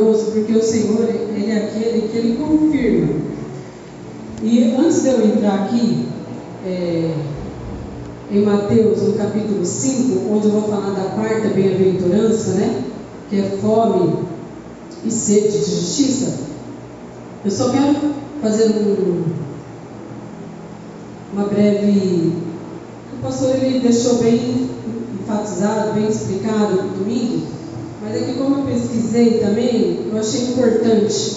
maravilhoso porque o Senhor, Ele é aquele que Ele confirma. E antes de eu entrar aqui, é, em Mateus, no capítulo 5, onde eu vou falar da quarta bem-aventurança, né? Que é fome e sede de justiça. Eu só quero fazer um, uma breve. O pastor ele deixou bem enfatizado, bem explicado no domingo, mas é que como eu pesquisei também, eu achei importante,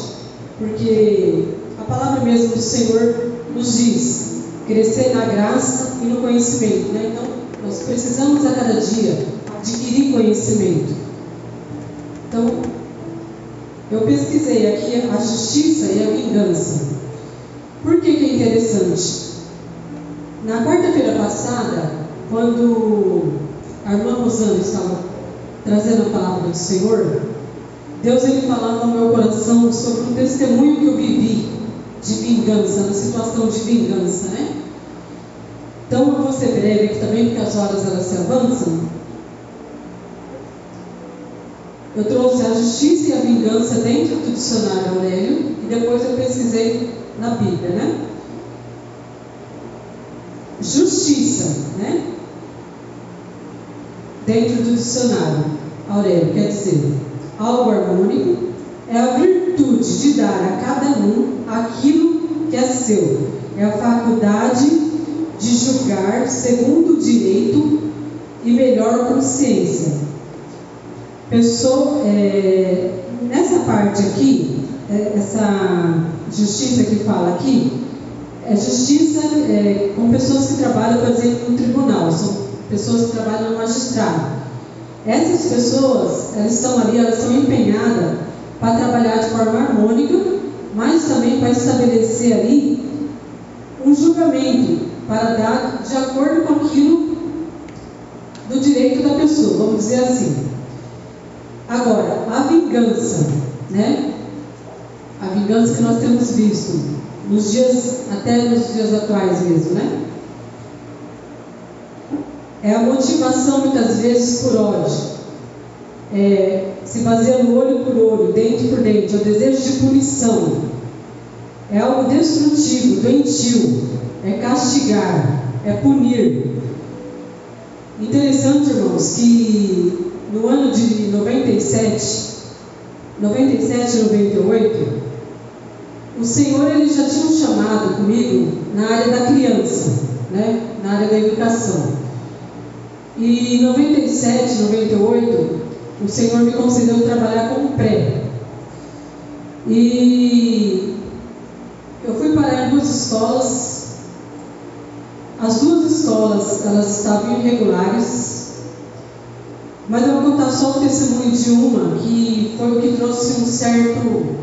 porque a palavra mesmo do Senhor nos diz crescer na graça e no conhecimento. Né? Então, nós precisamos a cada dia adquirir conhecimento. Então, eu pesquisei aqui a justiça e a vingança. Por que, que é interessante? Na quarta-feira passada, quando a irmã Rosana estava trazendo a palavra do Senhor, Deus ele falava no meu coração sobre um testemunho que eu vivi de vingança, na situação de vingança, né? Então eu vou ser breve aqui também, porque as horas elas se avançam. Eu trouxe a justiça e a vingança dentro do dicionário Aurélio e depois eu pesquisei na Bíblia, né? Justiça, né? Dentro do dicionário Aurélio, quer dizer, algo harmônico é a virtude de dar a cada um aquilo que é seu. É a faculdade de julgar segundo o direito e melhor consciência. Pessoa, é, nessa parte aqui, é, essa justiça que fala aqui, é justiça é, com pessoas que trabalham, por exemplo, no tribunal, são pessoas que trabalham no magistrado. Essas pessoas, elas estão ali, elas são empenhadas para trabalhar de forma harmônica mas também para estabelecer ali um julgamento para dar de acordo com aquilo do direito da pessoa, vamos dizer assim. Agora, a vingança, né? A vingança que nós temos visto nos dias, até nos dias atuais mesmo, né? É a motivação muitas vezes por ódio. É, se baseia no olho por olho, dente por dente, é o desejo de punição. É algo destrutivo, doentio, é castigar, é punir. Interessante, irmãos, que no ano de 97, 97 e 98, o Senhor ele já tinha um chamado comigo na área da criança, né? na área da educação. E em 97, 98, o Senhor me concedeu trabalhar como pré. E eu fui parar em duas escolas. As duas escolas, elas estavam irregulares. Mas eu vou contar só o testemunho de uma que foi o que trouxe um certo,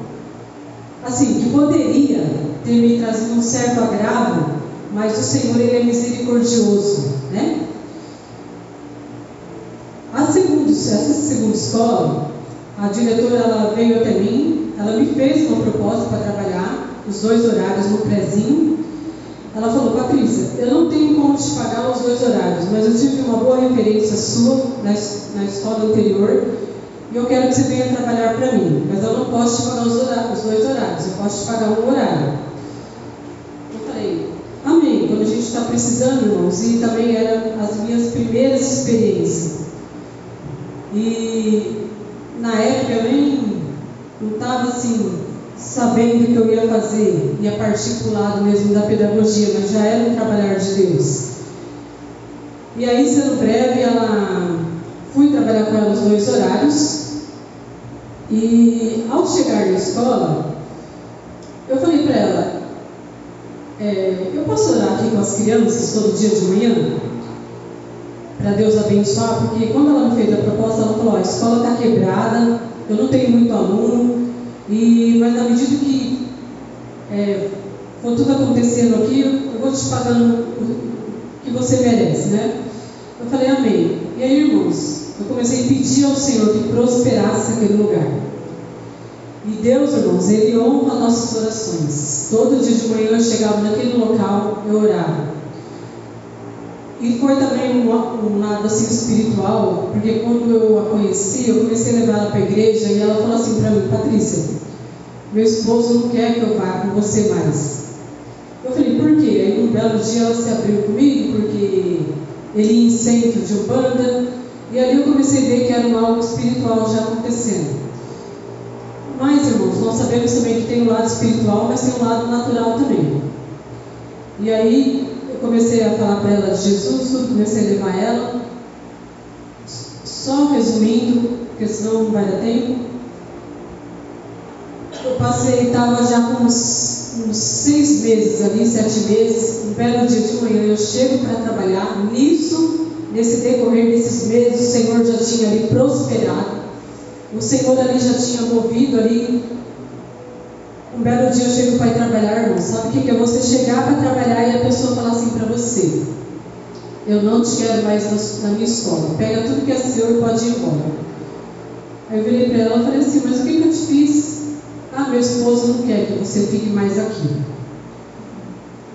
assim, que poderia ter me trazido um certo agravo, mas o Senhor ele é misericordioso, né? Essa segunda escola, a diretora ela veio até mim, ela me fez uma proposta para trabalhar os dois horários no prezinho. Ela falou, Patrícia, eu não tenho como te pagar os dois horários, mas eu tive uma boa referência sua na, na escola anterior e eu quero que você venha trabalhar para mim, mas eu não posso te pagar os, horários, os dois horários, eu posso te pagar um horário. Eu falei, amém, quando a gente está precisando, irmãos, e também eram as minhas primeiras experiências. E na época eu nem não estava assim sabendo o que eu ia fazer, ia partir para o lado mesmo da pedagogia, mas já era um trabalhar de Deus. E aí, sendo breve, ela fui trabalhar com ela os dois horários. E ao chegar na escola, eu falei para ela, é, eu posso orar aqui com as crianças todo dia de manhã? Para Deus abençoar, porque quando ela me fez a proposta, ela falou: a escola está quebrada, eu não tenho muito aluno, e, mas na medida que é, for tudo acontecendo aqui, eu vou te pagando o que você merece, né? Eu falei: Amém. E aí, irmãos, eu comecei a pedir ao Senhor que prosperasse aquele lugar. E Deus, irmãos, Ele honra nossas orações. Todo dia de manhã eu chegava naquele local, eu orava. E foi também um, um lado assim espiritual, porque quando eu a conheci, eu comecei a levar ela para a igreja e ela falou assim para mim, Patrícia, meu esposo não quer que eu vá com você mais. Eu falei, por quê? Aí um belo dia ela se abriu comigo, porque ele ia em centro de Umbanda, e ali eu comecei a ver que era algo espiritual já acontecendo. Mas, irmãos, nós sabemos também que tem um lado espiritual, mas tem um lado natural também. E aí comecei a falar para ela de Jesus, comecei a levar ela. Só resumindo, porque senão não vai dar tempo. Eu passei, estava já com uns, uns, seis meses ali, sete meses. Um belo dia de manhã eu chego para trabalhar. Nisso, nesse decorrer desses meses, o Senhor já tinha ali prosperado. O Senhor ali já tinha movido ali um belo dia eu chego para ir trabalhar, irmão. Sabe o que, que é você chegar para trabalhar e a pessoa falar assim para você: Eu não te quero mais na, minha escola. Pega tudo que é seu e pode ir embora. Aí eu virei para ela e falei assim: Mas o que, que eu te fiz? Ah, meu esposo não quer que você fique mais aqui.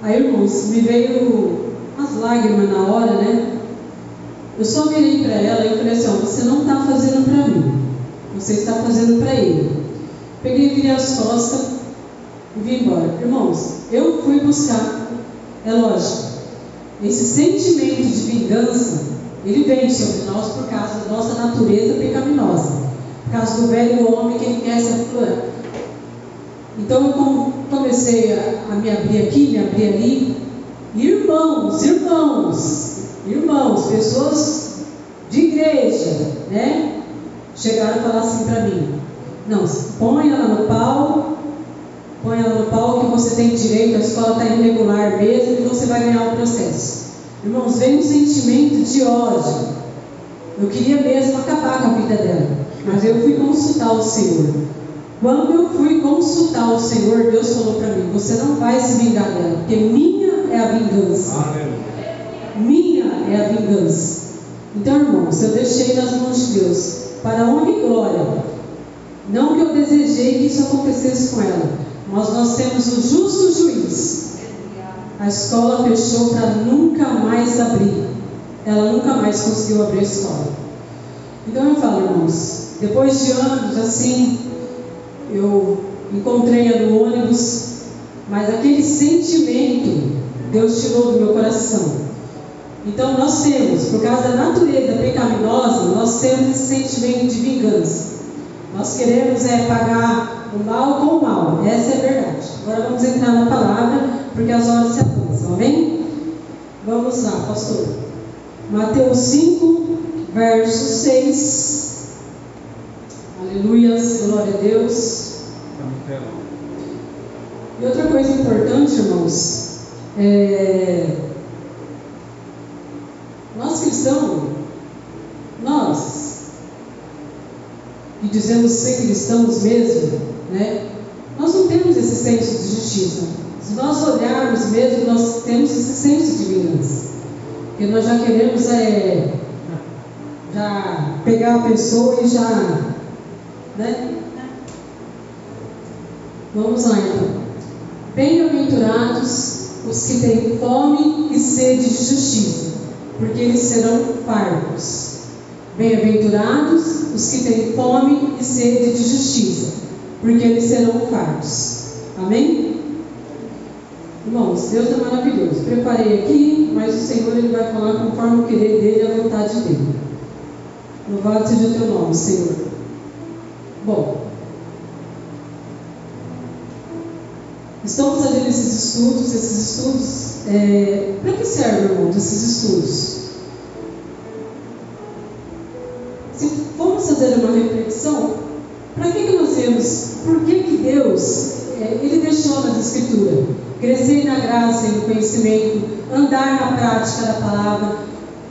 Aí, irmãos, me veio as lágrimas na hora, né? Eu só virei para ela e falei assim: ó, Você não está fazendo para mim, você está fazendo para ele. Peguei, virei as costas e vim embora. Irmãos, eu fui buscar, é lógico, esse sentimento de vingança, ele vem sobre nós por causa da nossa natureza pecaminosa, por causa do velho homem que ele quer se aflorar. Então eu comecei a, a me abrir aqui, me abrir ali. Irmãos, irmãos, irmãos, pessoas de igreja, né? Chegaram a falar assim para mim: não, põe ela no pau, põe ela no pau que você tem direito, a escola está irregular mesmo e você vai ganhar o processo. Irmãos, vem um sentimento de ódio. Eu queria mesmo acabar com a vida dela, mas eu fui consultar o Senhor. Quando eu fui consultar o Senhor, Deus falou para mim: Você não vai se vingar dela, porque minha é a vingança. Minha é a vingança. Então, irmãos, eu deixei nas mãos de Deus para honra e glória. Não que eu desejei que isso acontecesse com ela, mas nós temos o justo juiz. A escola fechou para nunca mais abrir. Ela nunca mais conseguiu abrir a escola. Então eu falo, irmãos, depois de anos assim, eu encontrei-a no ônibus, mas aquele sentimento Deus tirou do meu coração. Então nós temos, por causa da natureza pecaminosa, nós temos esse sentimento de vingança. Nós queremos é pagar o mal com o mal. Essa é a verdade. Agora vamos entrar na palavra, porque as horas se avançam. Amém? Vamos lá, pastor. Mateus 5, verso 6. Aleluias, glória a Deus. E outra coisa importante, irmãos, é... nós cristãos, nós, que dizemos ser cristãos mesmo, né? Nós não temos esse senso de justiça. Se nós olharmos mesmo, nós temos esse senso de vingança. Porque nós já queremos é, já pegar a pessoa e já. Né? Vamos lá então. Bem-aventurados os que têm fome e sede de justiça, porque eles serão fartos. Bem-aventurados os que têm fome e sede de justiça, porque eles serão fartos. Amém? Irmãos, Deus é maravilhoso. Preparei aqui, mas o Senhor ele vai falar conforme o querer dele e a vontade dele. Louvado seja o teu nome, Senhor. Bom, estamos fazendo esses estudos, esses estudos, é, para que servem, irmãos, esses estudos? Se formos fazer uma reflexão, para que, que nós vemos? Por que, que Deus, é, Ele deixou nas Escrituras? Crescer na graça e no conhecimento, andar na prática da palavra.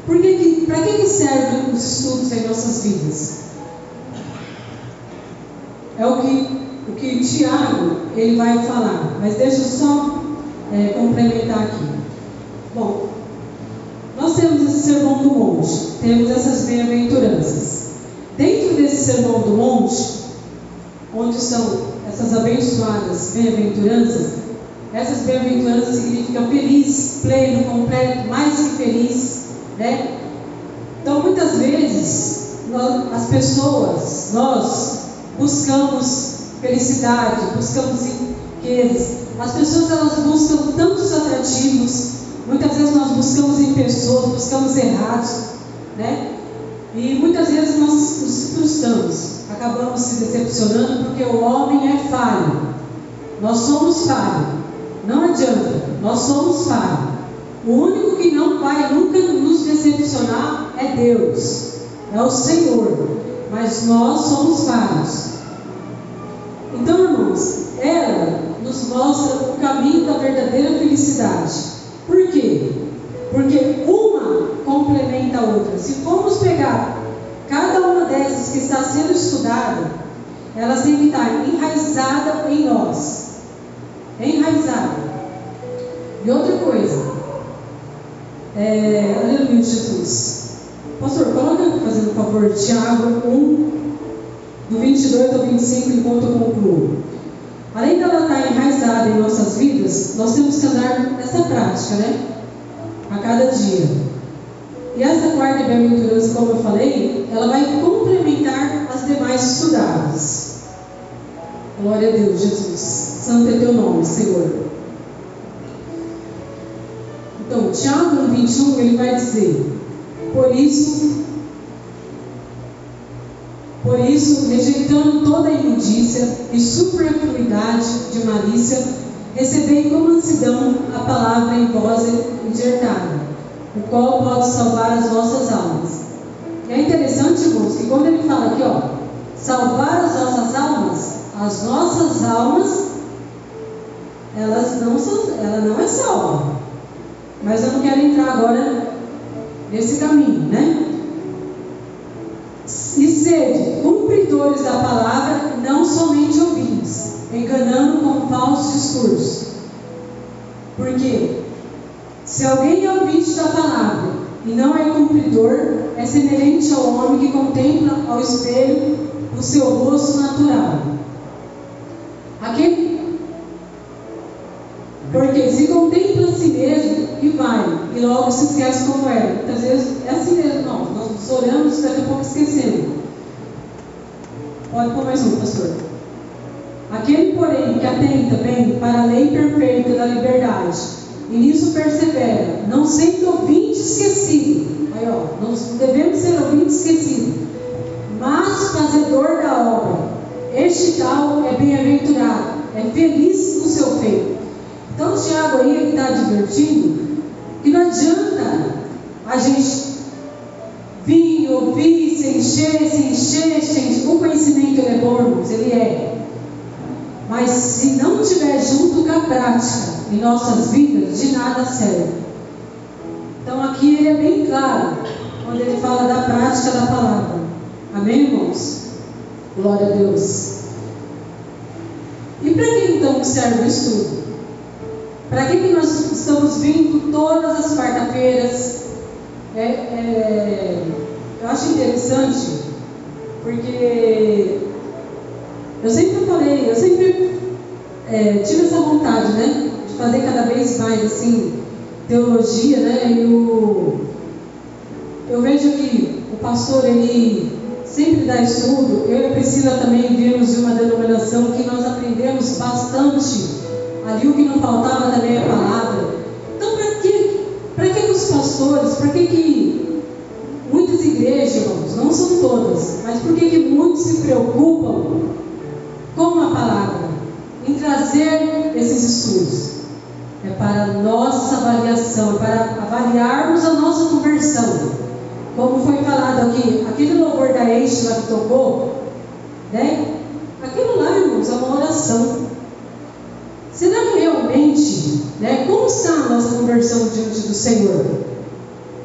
Por que que, para que, que servem os estudos em nossas vidas? É o que, o que Tiago ele vai falar, mas deixa eu só é, complementar aqui. Bom, nós temos esse sermão do monte, temos essas bem-aventuranças. Dentro desse sermão do monte, onde são essas abençoadas bem-aventuranças, essas bem-aventuranças significam feliz, pleno, completo, mais que feliz. né? Então, muitas vezes, nós, as pessoas, nós buscamos felicidade, buscamos riquezas. As pessoas elas buscam tantos atrativos. Muitas vezes nós buscamos em pessoas, buscamos errados, né? E muitas vezes nós nos frustramos, acabamos se decepcionando porque o homem é falho. Nós somos falhos. Não adianta, nós somos falhos. O único que não vai nunca nos decepcionar é Deus, é o Senhor. Mas nós somos falhos. Então, irmãos, ela nos mostra o caminho da verdadeira felicidade. Por quê? Porque uma complementa a outra. Se formos pegar cada uma dessas que está sendo estudada, elas têm que estar enraizada em nós. Enraizada. E outra coisa, é, aleluia, Jesus. Pastor, coloca, fazendo favor, Tiago 1, do 22 ao 25, enquanto eu concluo. Além dela estar enraizada em nossas vidas, nós temos que andar nessa prática, né? A cada dia. E essa quarta bem-aventurança, como eu falei, ela vai complementar as demais estudadas. Glória a Deus, Jesus. Santo é teu nome, Senhor. Então, Tiago 1, 21, ele vai dizer: Por isso, por isso, rejeitando toda imundícia e superfluidade de malícia, recebei com mansidão a palavra em voz injertada, o qual pode salvar as vossas almas. E é interessante, irmãos, que quando ele fala aqui, ó, salvar as nossas almas, as nossas almas, elas não são, ela não é salva. Mas eu não quero entrar agora nesse caminho, né? E sede cumpridores da palavra, não somente ouvintes, enganando com falsos discursos. Porque se alguém é ouvinte da palavra e não é cumpridor, é semelhante ao homem que contempla ao espelho o seu rosto natural. Aquele porque se contempla a si mesmo e vai, e logo se esquece como é. Muitas vezes é assim mesmo, não. Nós olhamos e daqui a pouco esquecemos. Pode pôr mais um, pastor. Aquele, porém, que atenta bem para a lei perfeita da liberdade, e nisso persevera, não sendo ouvinte esquecido. Aí, ó, devemos ser ouvinte esquecido, mas fazedor da obra. Este tal é bem-aventurado, é feliz no seu feito. Então, Tiago aí está advertindo que não adianta a gente vir, ouvir, se encher, se encher, se encher. O conhecimento ele é bom, ele é. Mas se não tiver junto com a prática em nossas vidas, de nada serve. Então aqui ele é bem claro quando ele fala da prática da palavra. Amém, irmãos? Glória a Deus. E para que então serve o estudo? Para que, que nós estamos vindo todas as quarta-feiras? É, é, eu acho interessante, porque eu sempre falei, eu sempre é, tive essa vontade, né? De fazer cada vez mais, assim, teologia, né? E o, eu vejo que o pastor, ele sempre dá estudo. Eu e a Priscila também vimos de uma denominação que nós aprendemos bastante Ali o que não faltava também é a palavra. Então, para que, para que os pastores, para que, que muitas igrejas, irmãos, não são todas, mas por que, que muitos se preocupam trazer esses estudos. É para nossa avaliação, é para avaliarmos a nossa conversão. Como foi falado aqui, aquele louvor da Eixo que tocou, né? Aquilo lá, irmãos, é uma oração. Será que realmente, né, como está a nossa conversão diante do Senhor?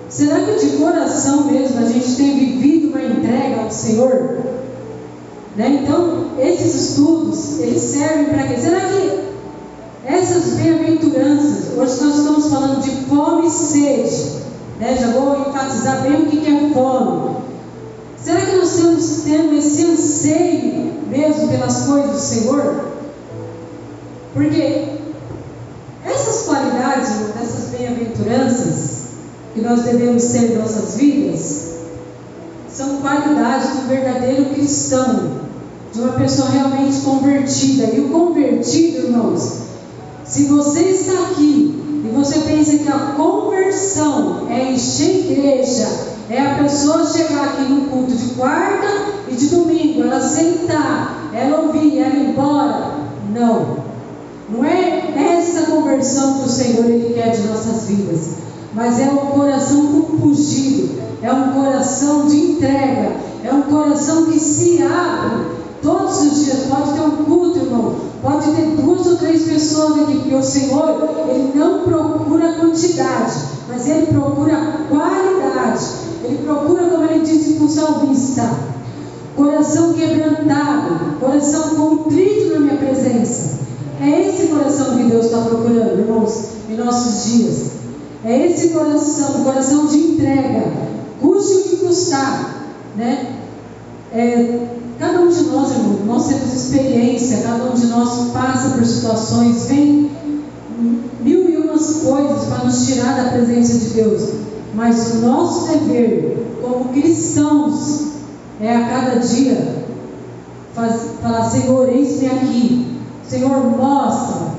Será que de coração mesmo a gente tem vivido uma entrega ao Senhor? Né? Então, esses estudos, eles servem para quê? Será que essas bem-aventuranças, hoje nós estamos falando de fome e sede, né? já vou enfatizar bem o que é fome. Será que nós estamos tendo esse anseio mesmo pelas coisas do Senhor? Porque essas qualidades, essas bem-aventuranças, que nós devemos ter em nossas vidas são qualidades do verdadeiro cristão, de uma pessoa realmente convertida. E o convertido, irmãos, se você está aqui e você pensa que a conversão é encher igreja, é a pessoa chegar aqui no culto de quarta e de domingo, ela sentar, ela ouvir, ela ir embora. Não. Não é essa conversão que o Senhor ele quer de nossas vidas, mas é um coração compungido, é um coração de entrega, é um coração que se abre todos os dias. Pode ter um culto, irmão, pode ter duas ou três pessoas aqui, porque o Senhor ele não procura quantidade, mas ele procura qualidade. Ele procura, como ele disse para o salmista, coração quebrantado, coração contrito na minha presença. É esse coração que Deus está procurando, irmãos, em nossos dias. É esse coração, coração de entrega, custe o que custar, né? É, cada um de nós, irmão, nós temos experiência, cada um de nós passa por situações, vem mil e umas coisas para nos tirar da presença de Deus. Mas o nosso dever, como cristãos, é a cada dia falar, Senhor, eis-me aqui, Senhor, mostra.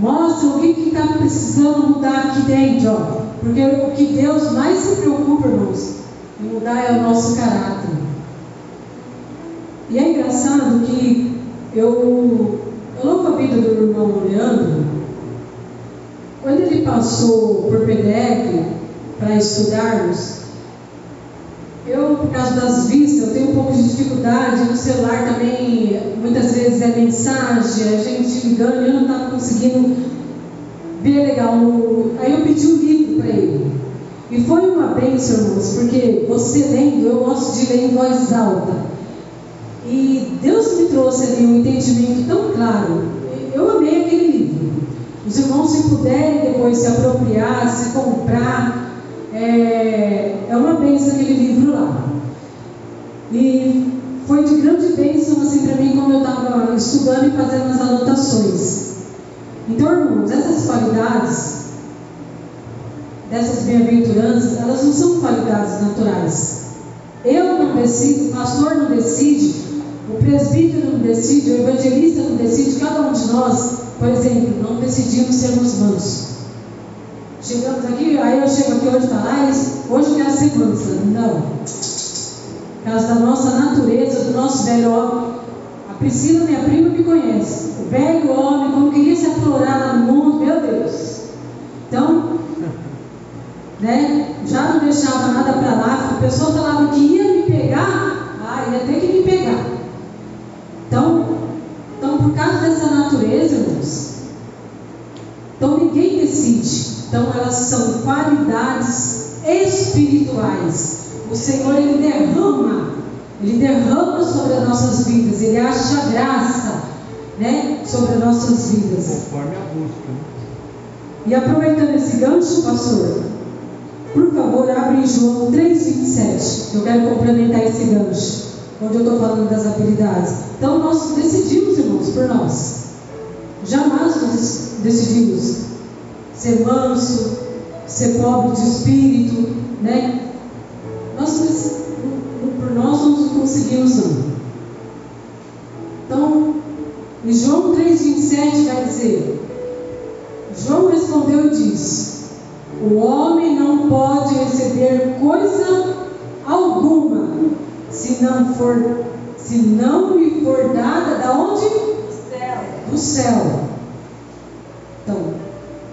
Mostra o que está precisando mudar aqui dentro. Ó. Porque o que Deus mais se preocupa, irmãos, em mudar é o nosso caráter. E é engraçado que eu, eu louco a vida do irmão Leandro. Quando ele passou por PDEC para estudarmos, eu, por causa das vistas, eu tenho um pouco de dificuldade. No celular também, muitas vezes é mensagem, a gente ligando e eu não estava conseguindo ver legal. Aí eu pedi um livro para ele. E foi uma bênção, irmãos, porque você lendo, eu gosto de ler em voz alta. Trouxe ali um entendimento tão claro. Eu amei aquele livro. Os irmãos, se puderem depois se apropriar, se comprar, é, é uma bênção aquele livro lá. E foi de grande bênção assim para mim quando eu estava estudando e fazendo as anotações. Então, irmãos, essas qualidades, dessas bem-aventuranças, elas não são qualidades naturais. Eu não decido, o pastor não decide, o presbítero não decide, o evangelista não decide, cada um de nós, por exemplo, não decidimos sermos mansos. Chegamos aqui, aí eu chego aqui hoje e falo, ah, hoje quero ser mansa. Não. Causa da nossa natureza, do nosso velho homem. A Priscila, minha prima, me conhece. O velho homem, como queria se aflorar no mundo, meu Deus. Então, né, já não deixava nada para lá. A pessoa falava que ia me pegar, ah, ia ter que me pegar. Por causa dessa natureza, irmãos, então ninguém decide. Então elas são qualidades espirituais. O Senhor ele derrama, ele derrama sobre as nossas vidas, ele acha graça, né, sobre as nossas vidas. Conforme a busca. Né? E aproveitando esse gancho, pastor, por favor, abre em João 3,27. Eu quero complementar esse gancho, onde eu estou falando das habilidades. Então, nós decidimos, por nós. Jamais nós decidimos ser manso, ser pobre de espírito, né? Nós, por nós não conseguimos não. Então, em João 3,27 vai dizer, João respondeu e disse, o homem não pode receber coisa alguma se não for, se não lhe for dada da onde? Do céu. Do céu. Então,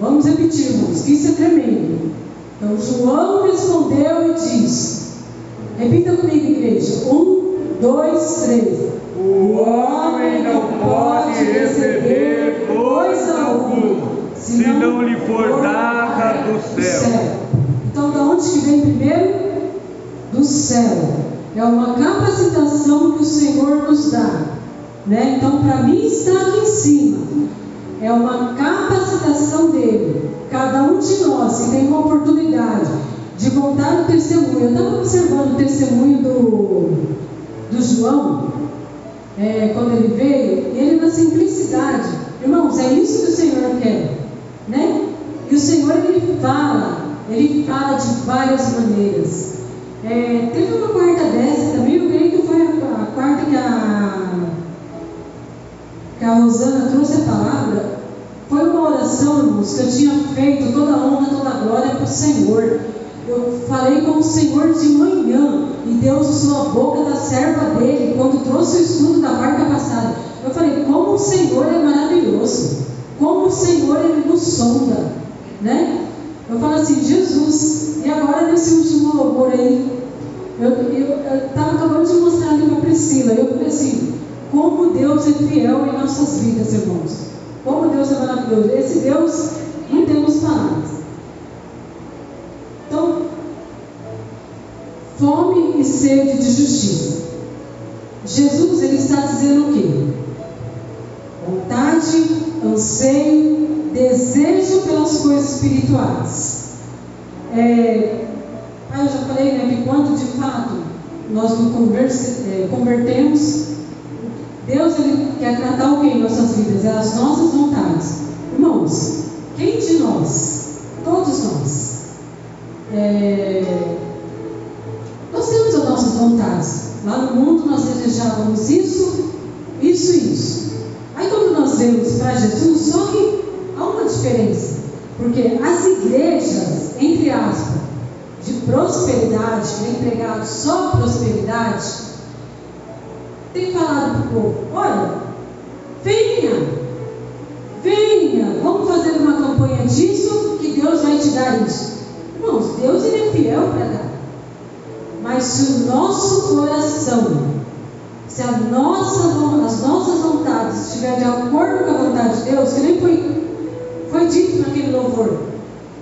Vamos repetir, irmãos, que isso é tremendo. Então, João respondeu e disse: Repita comigo, igreja. Um, dois, três. O homem não pode receber coisa alguma se não lhe for dada do céu. Então, da onde que vem primeiro? Do céu. É uma capacitação que o Senhor nos dá. Né? Então, para mim, está aqui em cima. É uma capacitação dele. Cada um de nós, se tem uma oportunidade de contar o testemunho. Eu estava observando o testemunho do, do João, é, quando ele veio, ele na simplicidade. Irmãos, é isso que o Senhor quer. Né? E o Senhor, ele fala, ele fala de várias maneiras. É, teve uma quarta dessa também, eu creio que foi a, a quarta que a, que a Rosana trouxe a palavra. Foi uma oração, irmãos, que eu tinha feito toda a honra, toda a glória para o Senhor. Eu falei com o Senhor de manhã e Deus usou a boca da serva dele quando trouxe o estudo da marca passada. Eu falei, como o Senhor é maravilhoso, como o Senhor ele nos sonda, né? Eu falo assim, Jesus, e agora nesse último louvor aí, eu estava acabando de mostrar ali para Priscila, eu falei assim, como Deus é fiel em nossas vidas, irmãos. Como Deus é maravilhoso. Esse Deus, não temos palavras. Então, fome e sede de justiça. Jesus ele está dizendo o quê? Vontade, anseio, desejo pelas coisas espirituais. É, eu já falei né, que quando de fato nós nos converse, é, convertemos, Deus ele quer tratar o que em nossas vidas? É as nossas vontades. Irmãos, quem de nós, todos nós, é, nós temos as nossas vontades. Lá no mundo nós desejávamos isso, isso e isso. Aí quando nós vemos para Jesus, só que há uma diferença. Porque as igrejas, entre aspas, de prosperidade, que vem pregado só prosperidade, tem falado para o povo: olha, venha, venha, vamos fazer uma campanha disso, que Deus vai te dar isso. Irmãos, Deus ele é fiel para dar. Mas se o nosso coração, se a nossa, as nossas vontades estiverem de acordo com a vontade de Deus, que nem foi, foi dito naquele louvor,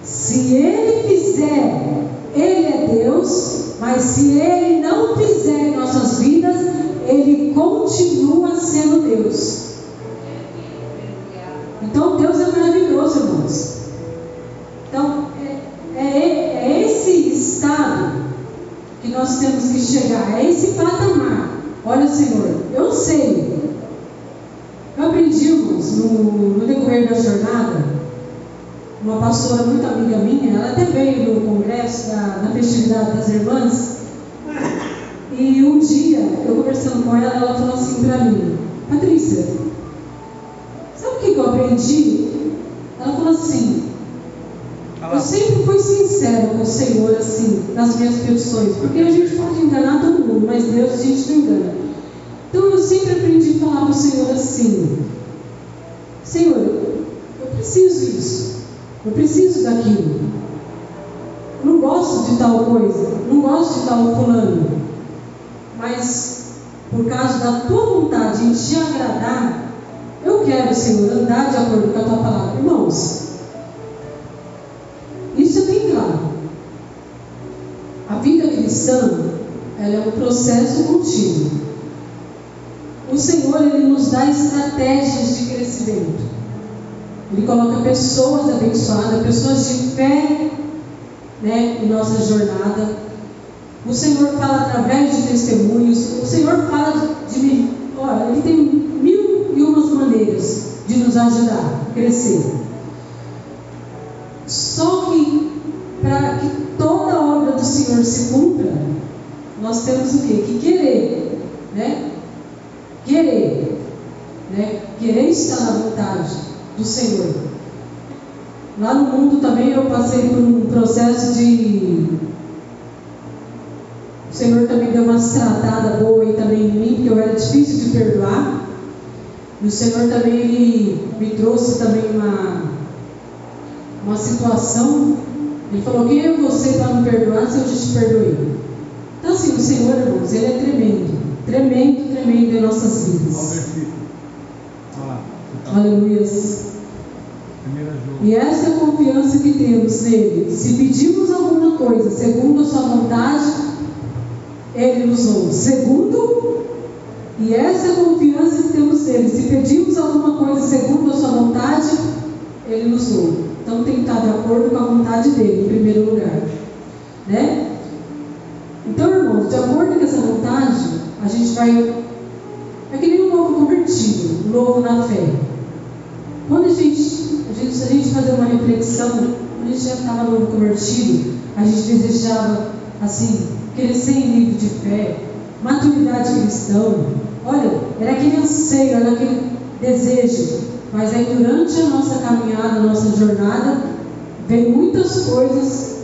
se Ele fizer, Ele é Deus, mas se Ele não fizer em nossas vidas, Ele continua sendo Deus. Então Deus é maravilhoso, irmãos. Então, é, é, é esse estado que nós temos que chegar, é esse patamar. Olha, Senhor, eu sei. Eu aprendi, irmãos, no, no decorrer da jornada, uma pastora muito amiga minha, ela até veio no congresso da, na festividade das irmãs, e um dia, eu conversando com ela, ela falou assim para mim, Patrícia, sabe o que eu aprendi? Ela falou assim, eu sempre fui sincera com o Senhor, assim, nas minhas petições, porque a gente pode enganar todo mundo, mas Deus a gente não engana. Então eu sempre aprendi a falar para o Senhor assim: Senhor, eu preciso disso, eu preciso daquilo. Eu não gosto de tal coisa, não gosto de tal fulano, mas por causa da tua vontade em te agradar, eu quero, Senhor, andar de acordo com a tua palavra. Irmãos, isso é bem claro. A vida cristã ela é um processo contínuo. O Senhor ele nos dá estratégias de crescimento. Ele coloca pessoas abençoadas, pessoas de fé né, em nossa jornada. O Senhor fala através de testemunhos. O Senhor fala de mim. Olha, Ele tem mil e umas maneiras de nos ajudar a crescer. Só que para que toda a obra do Senhor se cumpra, nós temos o quê? Que querer, né? Querer, né? Querer estar na vontade do Senhor. Lá no mundo também eu passei por um processo de. Tratada boa aí também em mim, porque eu era difícil de perdoar. E o Senhor também ele me trouxe também uma, uma situação. Ele falou: Quem é você para me perdoar se eu já te perdoei? Então, assim, o Senhor, irmãos, Ele é tremendo. Tremendo, tremendo em nossas vidas. Aleluia. E essa é a confiança que temos nele. Se pedimos alguma coisa segundo a sua vontade, ele nos ouve. Segundo, e essa é a confiança que temos nele. Se pedimos alguma coisa segundo a sua vontade, ele nos ouve. Então tem que estar de acordo com a vontade dele, em primeiro lugar. Né? Então, irmãos, de acordo com essa vontade, a gente vai. É que nem um novo convertido, um novo na fé. Quando a gente, a gente, se a gente fazer uma reflexão quando a gente já estava novo convertido, a gente desejava, assim, crescer em nível de fé, maturidade cristã. Olha, era aquele anseio, era aquele desejo. Mas aí durante a nossa caminhada, a nossa jornada, vem muitas coisas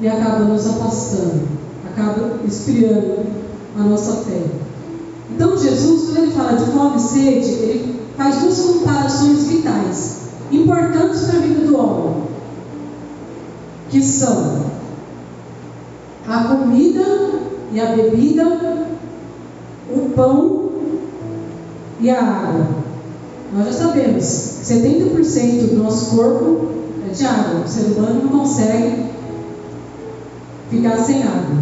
e acaba nos afastando, acaba esfriando a nossa fé. Então Jesus, quando ele fala de fome e sede, ele faz duas comparações vitais, importantes para a vida do homem, que são a comida e a bebida, o pão e a água. Nós já sabemos que 70% do nosso corpo é de água. O ser humano não consegue ficar sem água.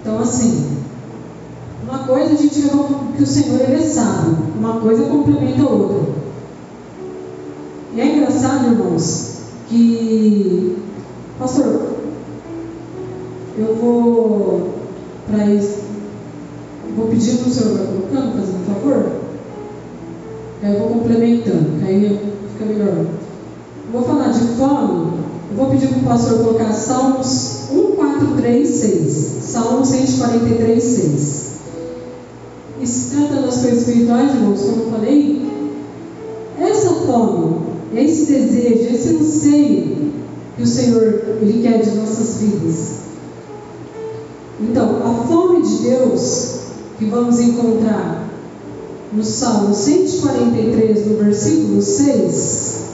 Então, assim, uma coisa a gente vê que o Senhor ele é sábio, uma coisa complementa a outra. E é engraçado, irmãos, que, pastor, eu vou para isso, vou pedir para o senhor vai colocando, fazendo um favor. Aí eu vou complementando, aí fica melhor. Vou falar de fome, eu vou pedir para o pastor colocar Salmos 143, 6. Salmo 143, 6. E se trata das coisas espirituais, irmãos, como eu falei, essa fome, esse desejo, esse anseio que o Senhor Ele quer de nossas vidas. Então, a fome de Deus que vamos encontrar no Salmo 143, no versículo 6.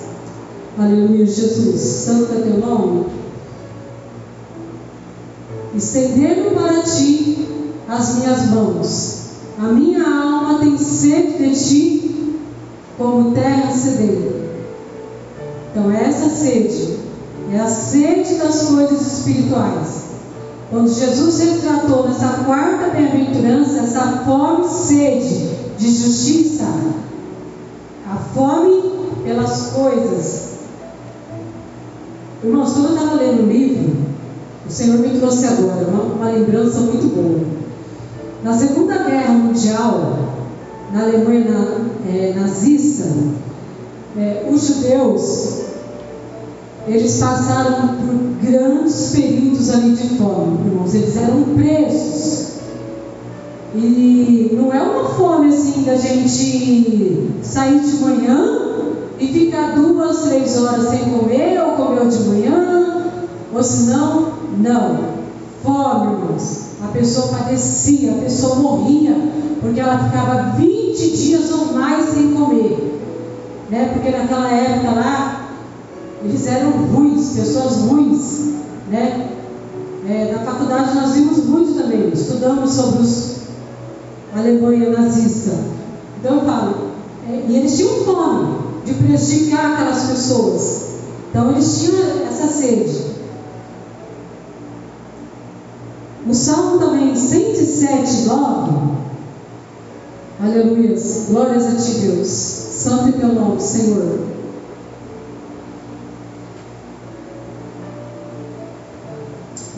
Aleluia, Jesus, santo é teu nome. Estendendo para ti as minhas mãos, a minha alma tem sede de ti, como terra sedenta. Então, essa sede é a sede das coisas espirituais. Quando Jesus retratou nessa quarta bem-aventurança essa fome e sede de justiça, a fome pelas coisas. Irmãos, quando eu estava lendo o livro, o Senhor me trouxe agora uma, uma lembrança muito boa. Na Segunda Guerra Mundial, na Alemanha na, é, nazista, é, os judeus eles passaram por grandes períodos ali de fome, irmãos. Eles eram presos. E não é uma fome assim da gente sair de manhã e ficar duas, três horas sem comer, ou comer de manhã, ou senão, não. Fome, irmãos. A pessoa padecia, a pessoa morria, porque ela ficava 20 dias ou mais sem comer. Né? Porque naquela época lá, eles eram ruins, pessoas ruins, né? É, na faculdade nós vimos muito também, estudamos sobre os Alemanha nazista. Então eu falo, é, e eles tinham fome de prejudicar aquelas pessoas. Então eles tinham essa sede. O Salmo também 107, 9. Aleluia. Glórias a ti, Deus. Santo é teu nome, Senhor.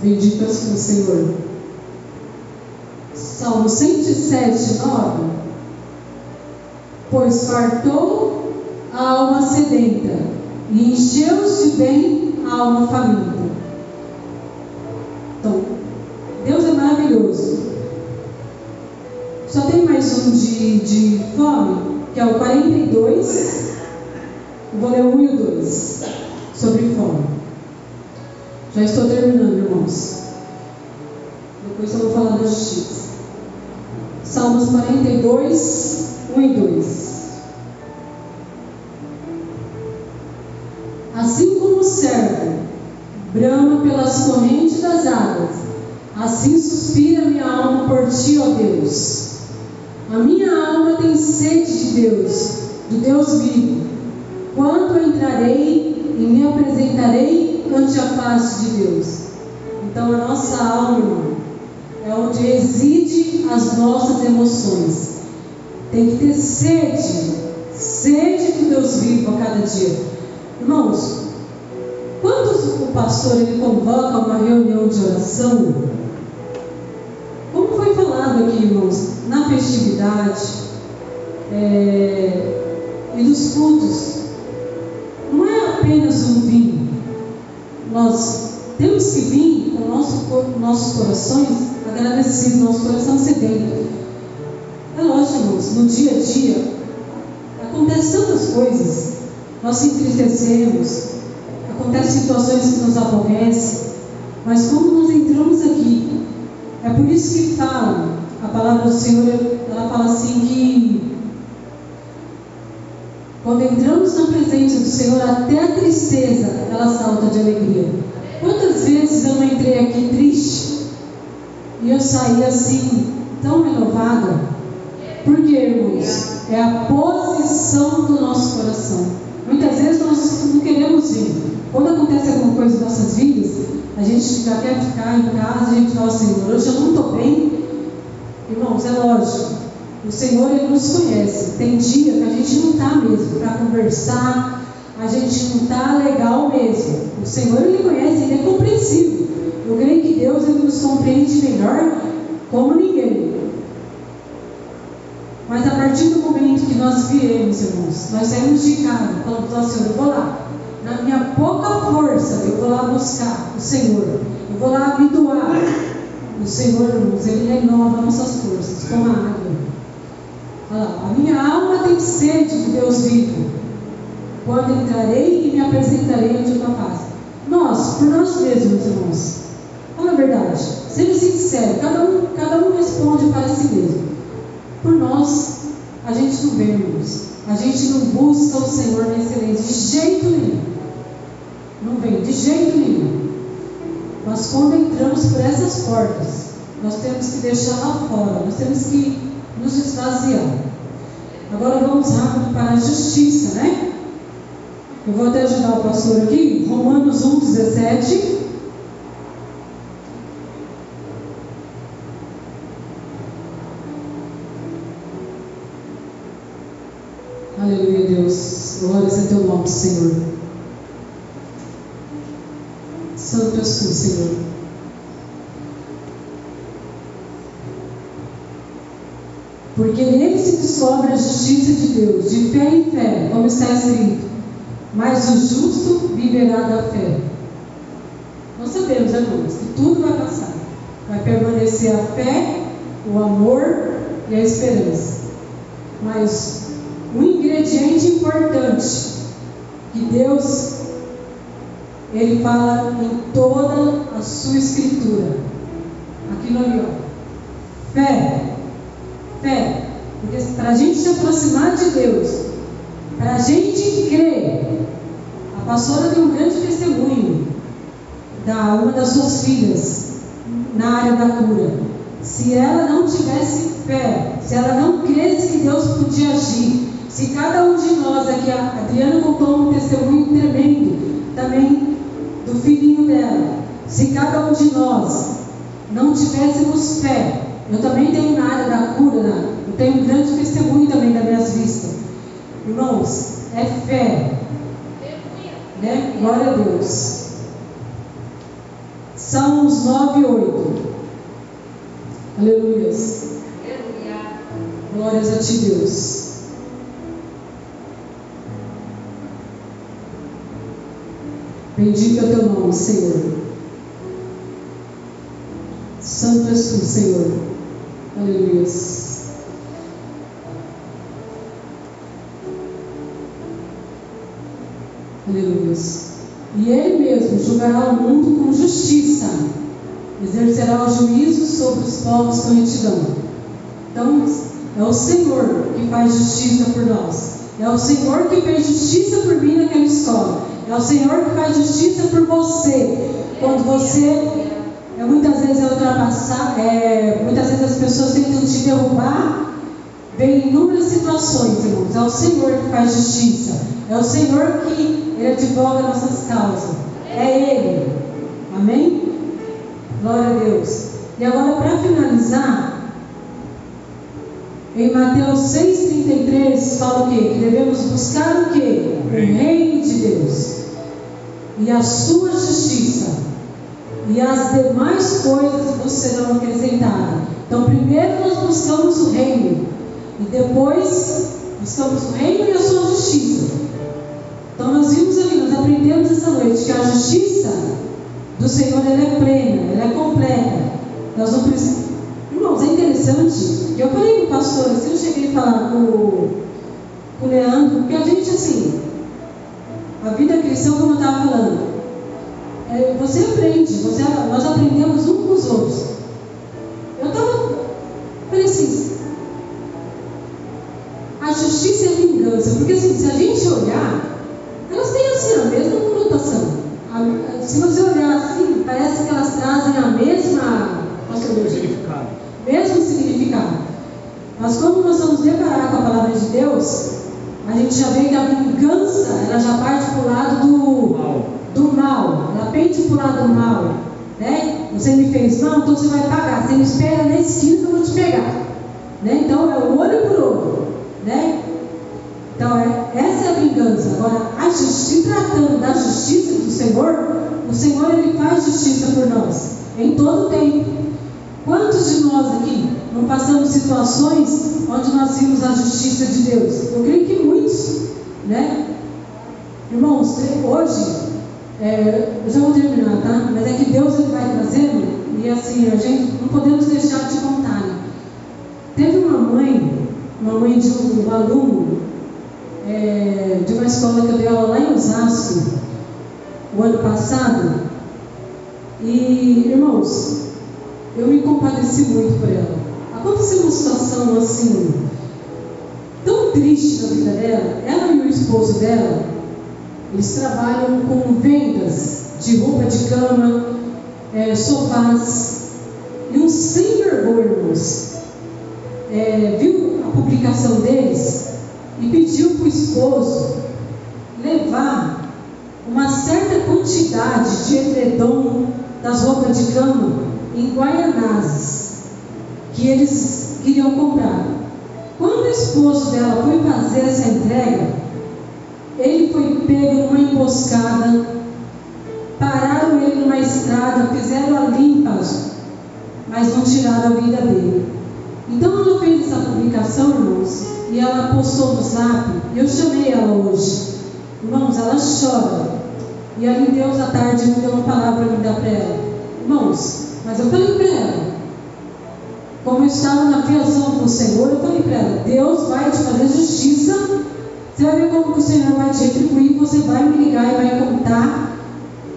Bendito és tu, Senhor. Salmo 107, 9. Pois fartou a alma sedenta e encheu-se bem a alma faminta. Então, Deus é maravilhoso. Só tem mais um de, de fome, que é o 42. Eu vou ler o 1 e o 2 sobre fome. Já estou terminando, irmãos. Depois eu vou falar da justiça. Salmos 42, 1 e 2. Assim como o servo brama pelas correntes das águas, assim suspira minha alma por ti, ó Deus. A minha alma tem sede de Deus, do Deus vivo. Quando entrarei e me apresentarei ante a face de Deus. Então a nossa alma, é onde reside as nossas emoções. Tem que ter sede, sede do Deus vivo a cada dia. Irmãos, quando o pastor ele convoca uma reunião de oração, como foi falado aqui, irmãos, na festividade é, e nos cultos, apenas um vinho, nós temos que vir com nosso, nossos corações agradecidos, nosso coração sedento. É lógico, irmãos, no dia a dia, acontecem tantas coisas, nós se entristecemos, acontecem situações que nos aborrecem, mas quando nós entramos aqui, é por isso que fala, a palavra do Senhor, ela fala assim que quando entramos na presença do Senhor, até a tristeza ela salta de alegria. Quantas vezes eu não entrei aqui triste e eu saí assim, tão renovada? Porque, irmãos, é a posição do nosso coração. Muitas vezes nós não queremos vir. Quando acontece alguma coisa em nossas vidas, a gente já quer ficar em casa, a gente fala, Senhor, hoje eu não estou bem. Irmãos, é lógico. O Senhor, Ele nos conhece. Tem dia que a gente não está mesmo para conversar, a gente não está legal mesmo. O Senhor, Ele conhece, Ele é compreensível. Eu creio que Deus, Ele nos compreende melhor como ninguém. Mas a partir do momento que nós viemos, irmãos, nós saímos de casa, falamos, ó Senhor, eu vou lá. Na minha pouca força, eu vou lá buscar o Senhor. Eu vou lá doar. O Senhor, irmãos, Ele renova nossas forças, como a água. A minha alma tem sede de Deus vivo. Quando entrarei e me apresentarei ante tua face. Nós, por nós mesmos, irmãos. Fala a verdade. Sendo sincero, cada um, cada um responde para si mesmo. Por nós, a gente não vê, irmãos. A gente não busca o Senhor na excelência de jeito nenhum. Não vem, de jeito nenhum. Mas quando entramos por essas portas, nós temos que deixar lá fora, nós temos que nos esvaziar. Agora vamos rápido para a justiça, né? Eu vou até ajudar o pastor aqui, Romanos 1, 17. Aleluia, Deus. Glórias a teu nome, Senhor. Santo és tu, Senhor. Porque nele se descobre a justiça de Deus, de fé em fé, como está escrito. Mas o justo viverá da fé. Nós sabemos, irmãos, que tudo vai passar. Vai permanecer a fé, o amor e a esperança. Mas um ingrediente importante que Deus ele fala em toda a sua escritura. Aquilo ali, ó. Fé. Para a gente se aproximar de Deus, para a gente crer, a pastora tem um grande testemunho da uma das suas filhas na área da cura. Se ela não tivesse fé, se ela não cresce que Deus podia agir, se cada um de nós aqui, a Adriana contou um testemunho tremendo também do filhinho dela. Se cada um de nós não tivéssemos fé, eu também tenho na área da cura, né? Eu tenho um grande testemunho também das minhas vistas. Irmãos, é fé. Né? Glória a Deus. Salmos 9 e 8. Aleluias. Glórias a ti, Deus. Bendito é o teu nome, Senhor. Santo és tu, Senhor. Aleluia. Aleluia. E Ele mesmo julgará o mundo com justiça, exercerá o juízo sobre os povos com retidão. Então, é o Senhor que faz justiça por nós. É o Senhor que fez justiça por mim naquela escola. É o Senhor que faz justiça por você. Quando você é, muitas vezes é ultrapassar, é, muitas vezes as pessoas tentam te derrubar. Vem inúmeras situações, irmãos. É o Senhor que faz justiça. É o Senhor que ele advoga nossas causas. É Ele. Amém? Glória a Deus. E agora, para finalizar, em Mateus 6,33 fala o quê? Que devemos buscar o quê? O reino de Deus. E a sua justiça. E as demais coisas vos serão acrescentadas. Então, primeiro nós buscamos o reino. E depois buscamos o reino e a sua justiça. Então, nós vimos ali, nós aprendemos essa noite que a justiça do Senhor é plena, ela é completa. Nós não precisamos. Irmãos, é interessante. Eu falei com o pastor, assim, eu cheguei a falar com, com o Leandro, porque a gente, assim, a vida cristã, como eu estava falando, é, você aprende, você, nós aprendemos uns com os outros. Eu estava, falei assim, a justiça a vingança, porque assim, se a gente olhar, elas têm assim a mesma conotação. A, se você olhar assim, parece que elas trazem a mesma significado. mesmo significado. Mas quando nós vamos deparar com a palavra de Deus, a gente já vê que a vingança ela já parte para o lado do Mal. do mal, ela pende para o lado do mal. Né? Você me fez mal, então você vai pagar. Você me espera na esquina que eu vou te pegar. Né? Então é o olho por olho. Né? Então é, essa é a vingança. Agora, a justiça, tratando da justiça do Senhor, o Senhor ele faz justiça por nós em todo tempo. Quantos de nós aqui não passamos situações onde nós vimos a justiça de Deus? Eu creio que muitos, né? Irmãos, hoje, é, eu já vou terminar, tá? Mas é que Deus ele vai trazendo, e assim, a gente não podemos deixar de contar. Né? Teve uma mãe, uma mãe de um, um aluno é, de uma escola que eu dei aula lá em Osasco, o ano passado, e, irmãos, eu me compadeci muito por ela. Aconteceu uma situação assim, tão triste na vida dela. Ela e o esposo dela, eles trabalham com vendas de roupa de cama, é, sofás. E um sem vergonha, é, viu a publicação deles e pediu para o esposo levar uma certa quantidade de edredom das roupas de cama em Guaianazes, que eles queriam comprar. Quando o esposo dela foi fazer essa entrega, ele foi pego numa emboscada, pararam ele numa estrada, fizeram a limpa, mas não tiraram a vida dele. Então ela fez essa publicação, irmãos, e ela postou no zap, eu chamei ela hoje. Irmãos, ela chora. E ali Deus à tarde me deu uma palavra para me dar para ela. Irmãos, mas eu falei para ela, como eu estava na fiação com o Senhor, eu falei para ela, Deus vai te fazer justiça, você vai ver como que o Senhor vai te retribuir, você vai me ligar e vai contar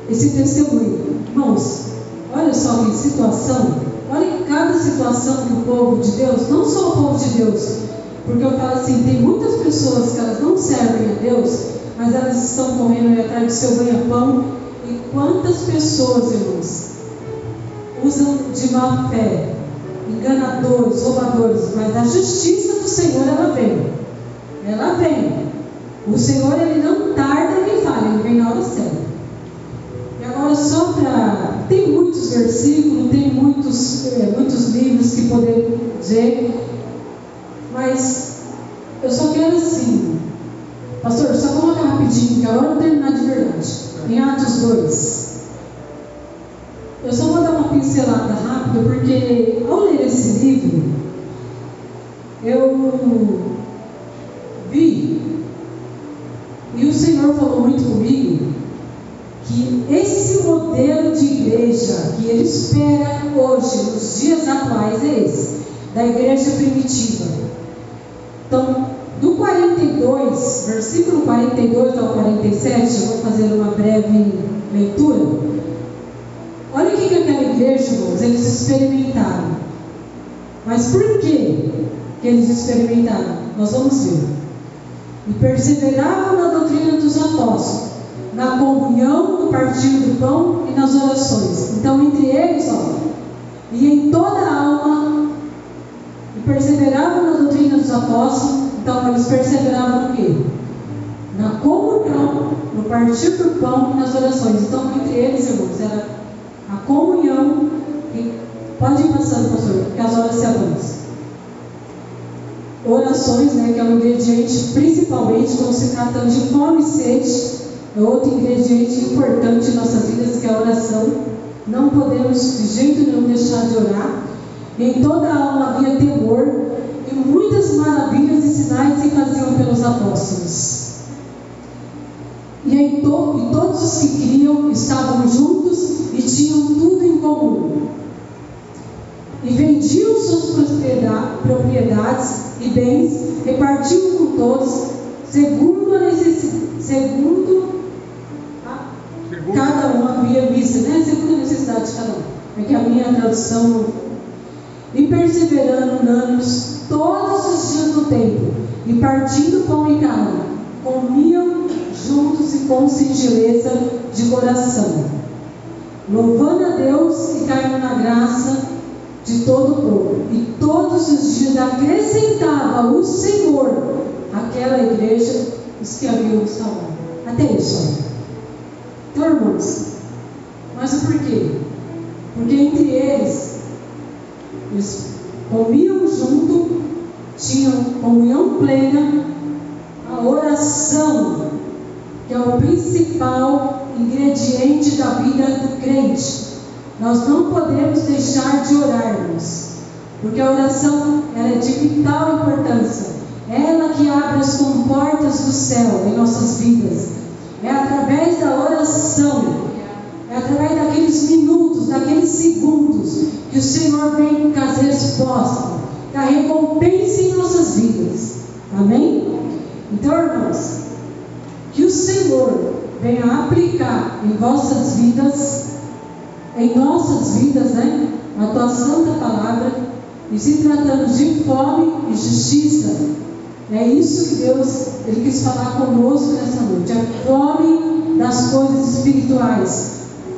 esse testemunho. Irmãos, olha só que situação, olha cada situação que o povo de Deus, não só o povo de Deus, porque eu falo assim, tem muitas pessoas que elas não servem a Deus, mas elas estão correndo atrás do seu ganha-pão, e quantas pessoas, irmãos, usam de má fé, enganadores, roubadores, mas a justiça do Senhor ela vem. Ela vem. O Senhor ele não tarda nem falha, ele vem na hora certa. E agora só para. Tem muitos versículos, tem muitos, é, muitos livros que podemos dizer, mas eu só quero assim. Pastor, só coloca rapidinho, que agora eu terminar de verdade. Em Atos 2. Eu só vou dar uma pincelada rápida, porque ao ler esse livro, eu vi, e o Senhor falou muito comigo, que esse modelo de igreja que Ele espera hoje, nos dias atuais, é esse, da igreja primitiva. Então, do 42, versículo 42 ao 47, eu vou fazer uma breve leitura. Irmãos, eles experimentaram. Mas por que, eles experimentaram? Nós vamos ver. E perseveravam na doutrina dos apóstolos, na comunhão, no partir do pão e nas orações. Então, entre eles, ó, e em toda a alma, e perseveravam na doutrina dos apóstolos. Então, eles perseveravam no quê? Na comunhão, no partir do pão e nas orações. Então, entre eles, irmãos, era comunhão. E pode ir passando, pastor, porque as horas se avançam. Orações, né, que é um ingrediente, principalmente quando se tratando de fome e sede, é outro ingrediente importante em nossas vidas, que é a oração. Não podemos de jeito nenhum deixar de orar. Em toda a alma havia temor, e muitas maravilhas e sinais se faziam pelos apóstolos. e, to, e todos os que criam estavam juntos e tinham tudo em comum. E vendiam suas propriedades e bens, repartiam com todos, segundo a necessidade, segundo, a, Segundo. cada um havia visto, né? Segundo a necessidade de cada um. É que a minha tradução e perseverando unânimes todos os dias do tempo, e partindo pão e carne, comiam juntos e com singeleza de coração, louvando a Deus e caindo na graça de todo o povo. E todos os dias acrescentava o Senhor àquela igreja os que haviam salvado. Até isso. Então, irmãos, mas o porquê? Porque entre eles eles comiam junto, tinham comunhão plena, a oração, que é o principal ingrediente da vida do crente. Nós não podemos deixar de orarmos, porque a oração é de vital importância. Ela que abre as comportas do céu em nossas vidas. É através da oração é através daqueles minutos, daqueles segundos, que o Senhor vem com as respostas, da recompensa em nossas vidas. Amém? Então, irmãos, que o Senhor venha aplicar em vossas vidas, em nossas vidas, né? A tua santa palavra, e se tratando de fome e justiça, é isso que Deus ele quis falar conosco nessa noite. A fome das coisas espirituais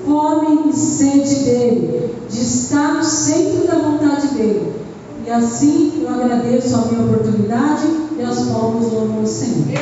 fome e sede dele, de estar no centro da vontade dele. E assim eu agradeço a minha oportunidade e as palmas louvam o Senhor.